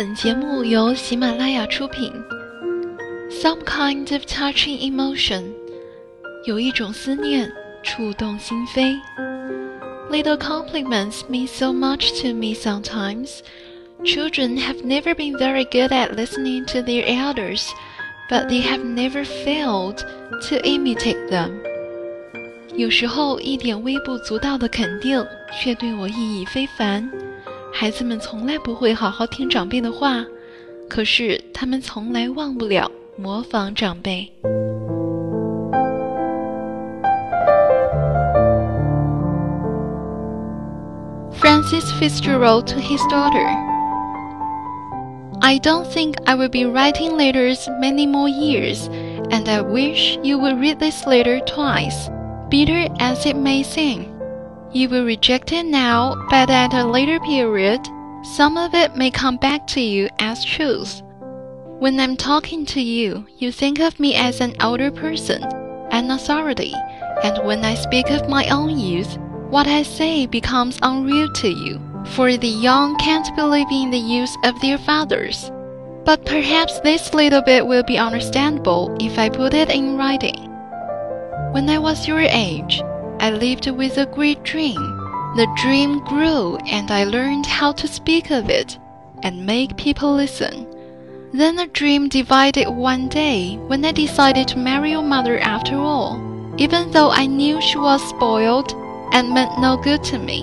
本节目由喜马拉雅出品。Some kind of touching emotion，有一种思念触动心扉。Little compliments mean so much to me sometimes. Children have never been very good at listening to their elders, but they have never failed to imitate them. 有时候一点微不足道的肯定，却对我意义非凡。 孩子们从来不会好好听长辈的话，可是他们从来忘不了模仿长辈。Francis Fitzgerald to his daughter. I don't think I will be writing letters many more years, and I wish you would read this letter twice, bitter as it may seem. You will reject it now, but at a later period, some of it may come back to you as truth. When I'm talking to you, you think of me as an older person, an authority, and when I speak of my own youth, what I say becomes unreal to you, for the young can't believe in the youth of their fathers. But perhaps this little bit will be understandable if I put it in writing. When I was your age, I lived with a great dream. The dream grew, and I learned how to speak of it and make people listen. Then the dream divided one day when I decided to marry your mother after all, even though I knew she was spoiled and meant no good to me.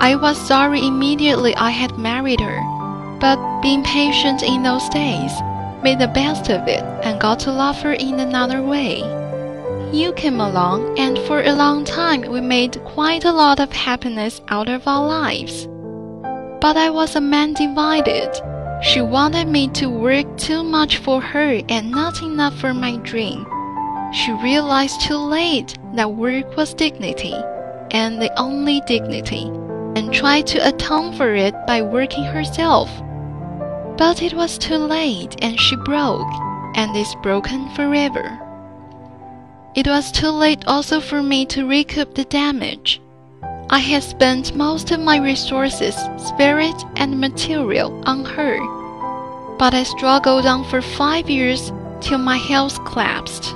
I was sorry immediately I had married her, but being patient in those days, made the best of it and got to love her in another way. You came along, and for a long time we made quite a lot of happiness out of our lives. But I was a man divided. She wanted me to work too much for her and not enough for my dream. She realized too late that work was dignity, and the only dignity, and tried to atone for it by working herself. But it was too late, and she broke, and is broken forever. It was too late also for me to recoup the damage. I had spent most of my resources, spirit and material, on her. But I struggled on for five years till my health collapsed.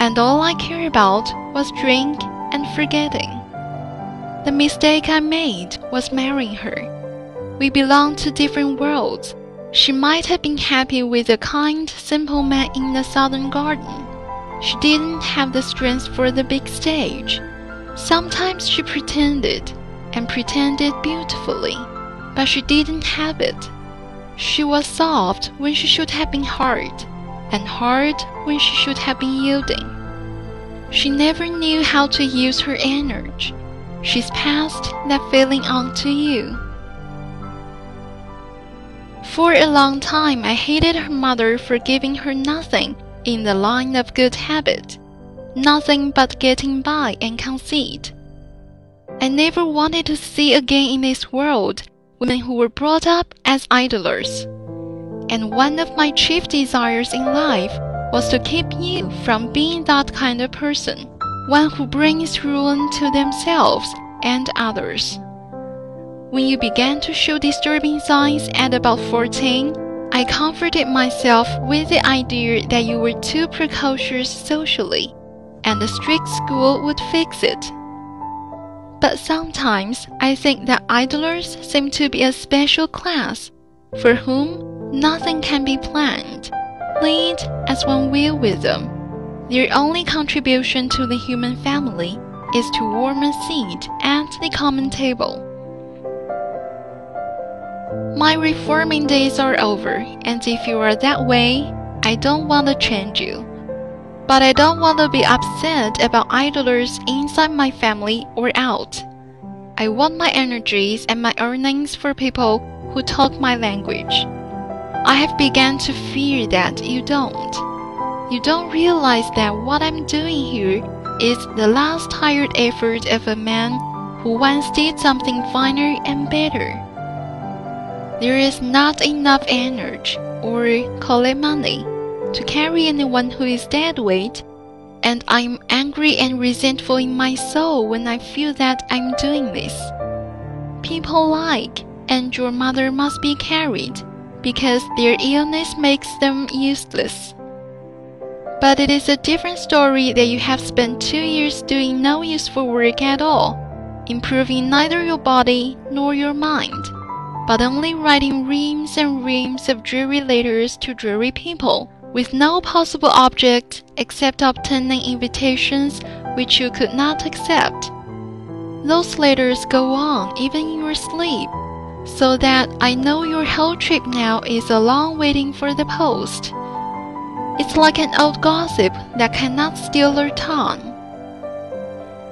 And all I cared about was drink and forgetting. The mistake I made was marrying her. We belonged to different worlds. She might have been happy with a kind, simple man in the southern garden she didn't have the strength for the big stage. Sometimes she pretended, and pretended beautifully, but she didn't have it. She was soft when she should have been hard, and hard when she should have been yielding. She never knew how to use her energy. She's passed that feeling on to you. For a long time, I hated her mother for giving her nothing in the line of good habit, nothing but getting by and conceit. I never wanted to see again in this world women who were brought up as idlers. And one of my chief desires in life was to keep you from being that kind of person, one who brings ruin to themselves and others. When you began to show disturbing signs at about 14, I comforted myself with the idea that you were too precocious socially, and the strict school would fix it. But sometimes I think that idlers seem to be a special class for whom nothing can be planned, lead as one will with them. Their only contribution to the human family is to warm a seat at the common table. My reforming days are over, and if you are that way, I don't want to change you. But I don't want to be upset about idlers inside my family or out. I want my energies and my earnings for people who talk my language. I have begun to fear that you don't. You don't realize that what I'm doing here is the last tired effort of a man who once did something finer and better. There is not enough energy, or call it money, to carry anyone who is dead weight, and I'm angry and resentful in my soul when I feel that I'm doing this. People like, and your mother must be carried, because their illness makes them useless. But it is a different story that you have spent two years doing no useful work at all, improving neither your body nor your mind, but only writing reams and reams of dreary letters to dreary people, with no possible object except obtaining invitations which you could not accept. Those letters go on even in your sleep, so that I know your whole trip now is a long waiting for the post. It's like an old gossip that cannot steal her tongue.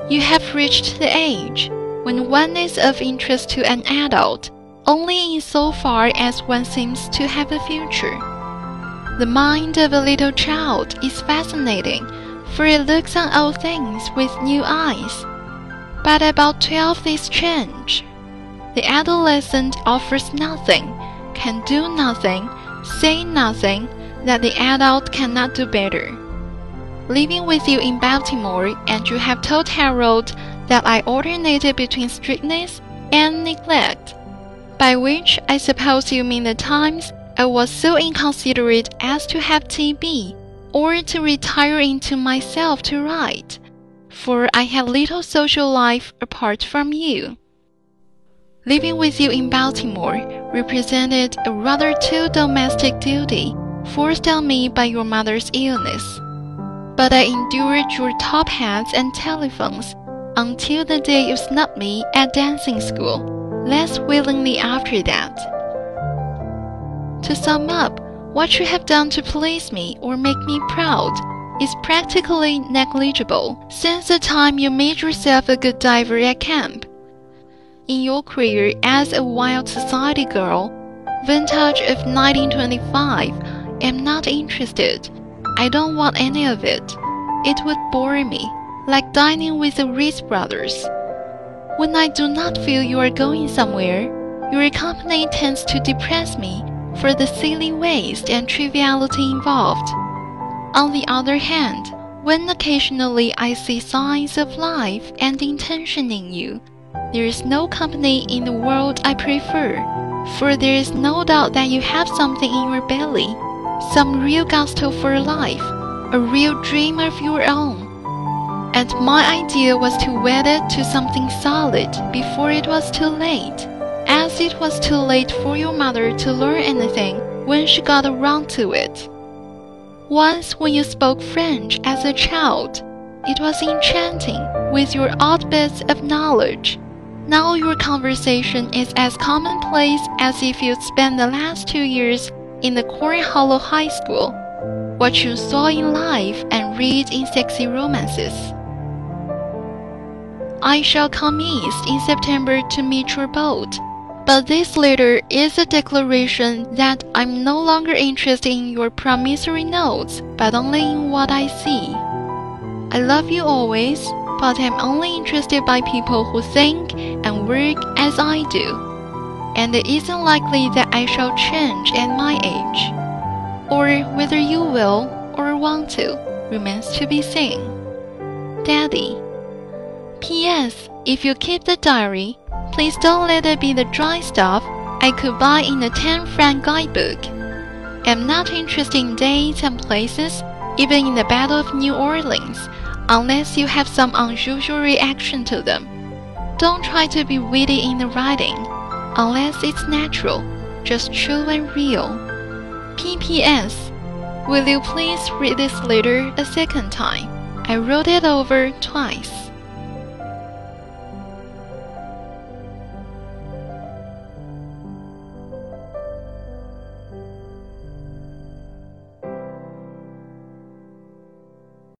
You have reached the age when one is of interest to an adult only in so far as one seems to have a future. The mind of a little child is fascinating, for it looks on all things with new eyes. But about twelve this change. The adolescent offers nothing, can do nothing, say nothing, that the adult cannot do better. Living with you in Baltimore, and you have told Harold that I alternated between strictness and neglect, by which I suppose you mean the times I was so inconsiderate as to have TB, or to retire into myself to write, for I had little social life apart from you. Living with you in Baltimore represented a rather too domestic duty forced on me by your mother's illness. But I endured your top hats and telephones until the day you snubbed me at dancing school, less willingly after that. To sum up, what you have done to please me or make me proud is practically negligible since the time you made yourself a good diver at camp. In your career as a wild society girl, vintage of 1925, I'm not interested. I don't want any of it. It would bore me, like dining with the Reese brothers. When I do not feel you are going somewhere, your company tends to depress me for the silly waste and triviality involved. On the other hand, when occasionally I see signs of life and intention in you, there is no company in the world I prefer, for there is no doubt that you have something in your belly some real gusto for life, a real dream of your own. And my idea was to wed it to something solid before it was too late, as it was too late for your mother to learn anything when she got around to it. Once, when you spoke French as a child, it was enchanting with your odd bits of knowledge. Now your conversation is as commonplace as if you'd spent the last two years in the Corn Hollow High School, what you saw in life and read in sexy romances. I shall come east in September to meet your boat, but this letter is a declaration that I'm no longer interested in your promissory notes, but only in what I see. I love you always, but I'm only interested by people who think and work as I do and it isn't likely that I shall change at my age. Or whether you will or want to remains to be seen. Daddy. P.S. If you keep the diary, please don't let it be the dry stuff I could buy in a 10 franc guidebook. I'm not interested in dates and places, even in the Battle of New Orleans, unless you have some unusual reaction to them. Don't try to be witty in the writing unless it's natural, just true and real. P.P.S. Will you please read this letter a second time? I wrote it over twice.